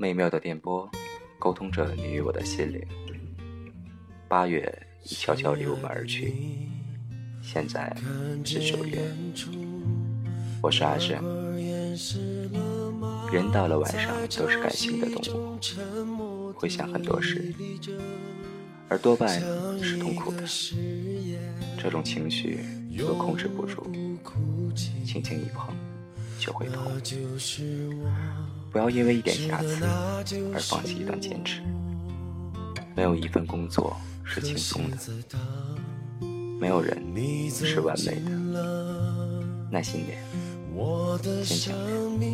美妙的电波，沟通着你与我的心灵。八月已悄悄离我们而去，现在是九月。我是阿正。人到了晚上都是感性的动物，会想很多事，而多半是痛苦的。这种情绪若控制不住，轻轻一碰就会痛。不要因为一点瑕疵而放弃一段坚持。没有一份工作是轻松的，没有人是完美的。耐心点，坚强点，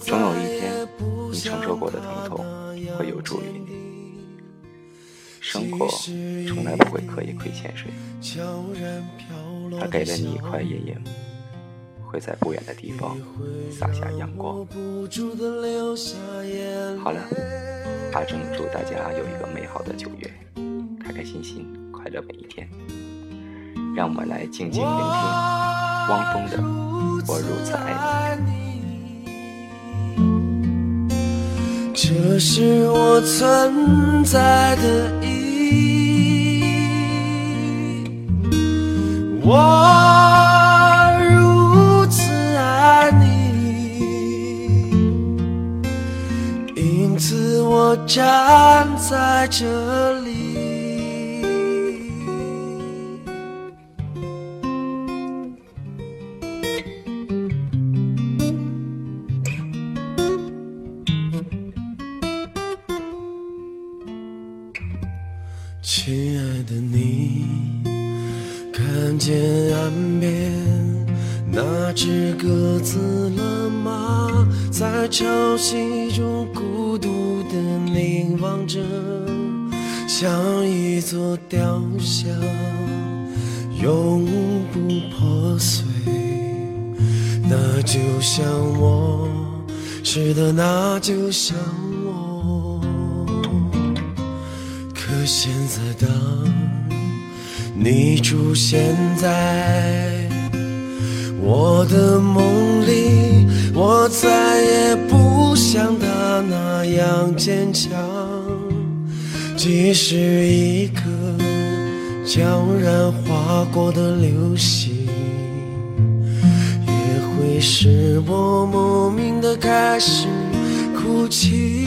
总有一天，你承受过的疼痛会有助于你。生活从来不会刻意亏欠谁，他给了你一块阴影。会在不远的地方洒下阳光。好了，阿正祝大家有一个美好的九月，开开心心，快乐每一天。让我们来静静聆听汪峰的《我如此爱你》。这是我存在的意义。我。我站在这里，亲爱的你，看见岸边那只鸽子了吗？在潮汐中孤独地。凝望着，像一座雕像，永不破碎。那就像我，是的，那就像我。可现在，当你出现在我的梦里，我再也不像他。那样坚强，即使一颗悄然划过的流星，也会使我莫名的开始哭泣。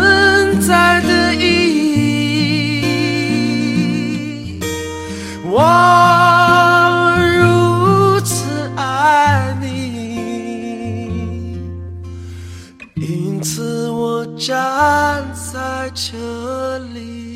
我如此爱你因此我站在这里。